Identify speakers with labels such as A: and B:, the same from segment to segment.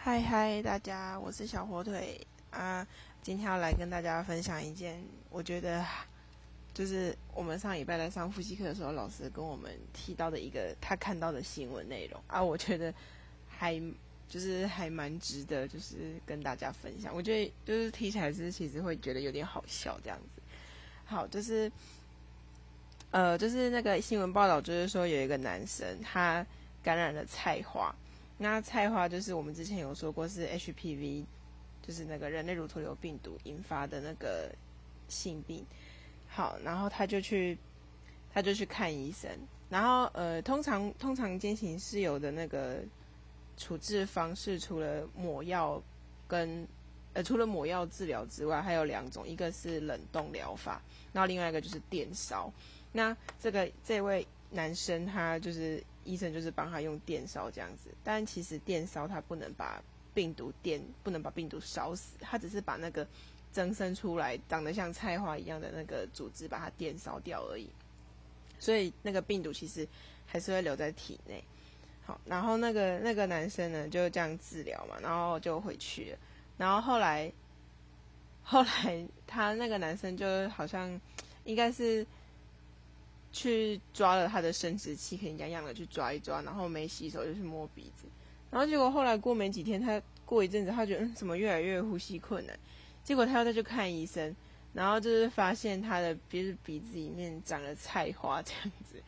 A: 嗨嗨，大家，我是小火腿啊。今天要来跟大家分享一件，我觉得就是我们上礼拜在上复习课的时候，老师跟我们提到的一个他看到的新闻内容啊。我觉得还就是还蛮值得，就是跟大家分享。我觉得就是听起来是其实会觉得有点好笑这样子。好，就是呃，就是那个新闻报道，就是说有一个男生他感染了菜花。那菜花就是我们之前有说过是 HPV，就是那个人类乳头瘤病毒引发的那个性病。好，然后他就去，他就去看医生。然后呃，通常通常进行室友的那个处置方式，除了抹药跟呃除了抹药治疗之外，还有两种，一个是冷冻疗法，然后另外一个就是电烧。那这个这位男生他就是。医生就是帮他用电烧这样子，但其实电烧它不能把病毒电，不能把病毒烧死，它只是把那个增生出来长得像菜花一样的那个组织把它电烧掉而已。所以那个病毒其实还是会留在体内。好，然后那个那个男生呢就这样治疗嘛，然后就回去了。然后后来后来他那个男生就好像应该是。去抓了他的生殖器，很痒痒的去抓一抓，然后没洗手就去摸鼻子，然后结果后来过没几天，他过一阵子，他觉得嗯怎么越来越呼吸困难，结果他要再去看医生，然后就是发现他的鼻子鼻子里面长了菜花这样子，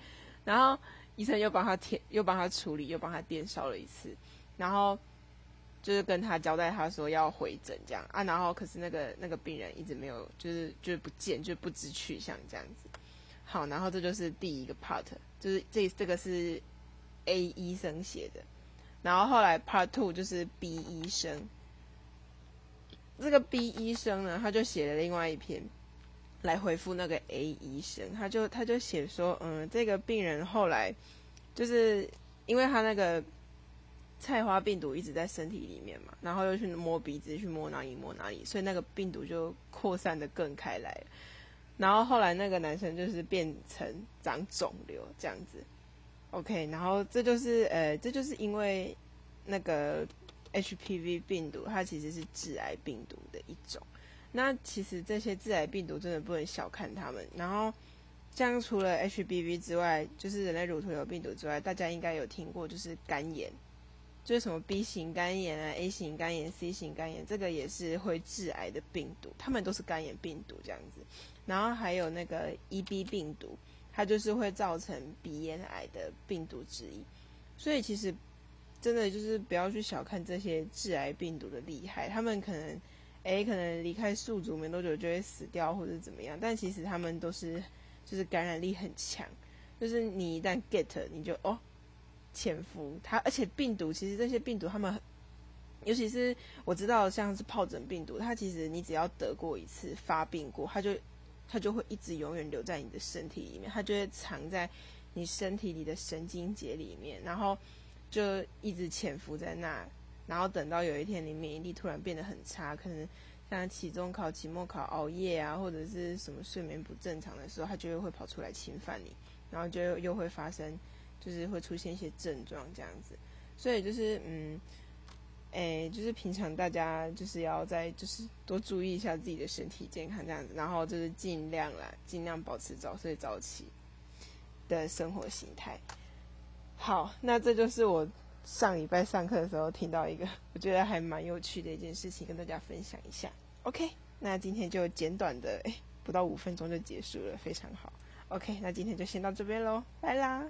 A: 然后医生又帮他填，又帮他处理，又帮他电烧了一次，然后就是跟他交代他说要回诊这样啊，然后可是那个那个病人一直没有，就是就是不见，就不知去向这样子。好，然后这就是第一个 part，就是这这个是 A 医生写的，然后后来 part two 就是 B 医生，这个 B 医生呢，他就写了另外一篇来回复那个 A 医生，他就他就写说，嗯，这个病人后来就是因为他那个菜花病毒一直在身体里面嘛，然后又去摸鼻子，去摸哪里摸哪里，所以那个病毒就扩散的更开来了。然后后来那个男生就是变成长肿瘤这样子，OK，然后这就是呃，这就是因为那个 HPV 病毒，它其实是致癌病毒的一种。那其实这些致癌病毒真的不能小看它们。然后像除了 HPV 之外，就是人类乳头瘤病毒之外，大家应该有听过就是肝炎，就是什么 B 型肝炎啊、A 型肝炎、C 型肝炎，这个也是会致癌的病毒，它们都是肝炎病毒这样子。然后还有那个 EB 病毒，它就是会造成鼻咽癌的病毒之一。所以其实真的就是不要去小看这些致癌病毒的厉害，他们可能诶可能离开宿主没多久就会死掉或者怎么样，但其实他们都是就是感染力很强，就是你一旦 get 你就哦潜伏它，而且病毒其实这些病毒他们，尤其是我知道像是疱疹病毒，它其实你只要得过一次发病过，它就它就会一直永远留在你的身体里面，它就会藏在你身体里的神经节里面，然后就一直潜伏在那，然后等到有一天你免疫力突然变得很差，可能像期中考、期末考熬夜啊，或者是什么睡眠不正常的时候，它就会会跑出来侵犯你，然后就又会发生，就是会出现一些症状这样子，所以就是嗯。诶，就是平常大家就是要在就是多注意一下自己的身体健康这样子，然后就是尽量啦，尽量保持早睡早起的生活形态。好，那这就是我上礼拜上课的时候听到一个我觉得还蛮有趣的一件事情，跟大家分享一下。OK，那今天就简短的，诶不到五分钟就结束了，非常好。OK，那今天就先到这边喽，拜啦。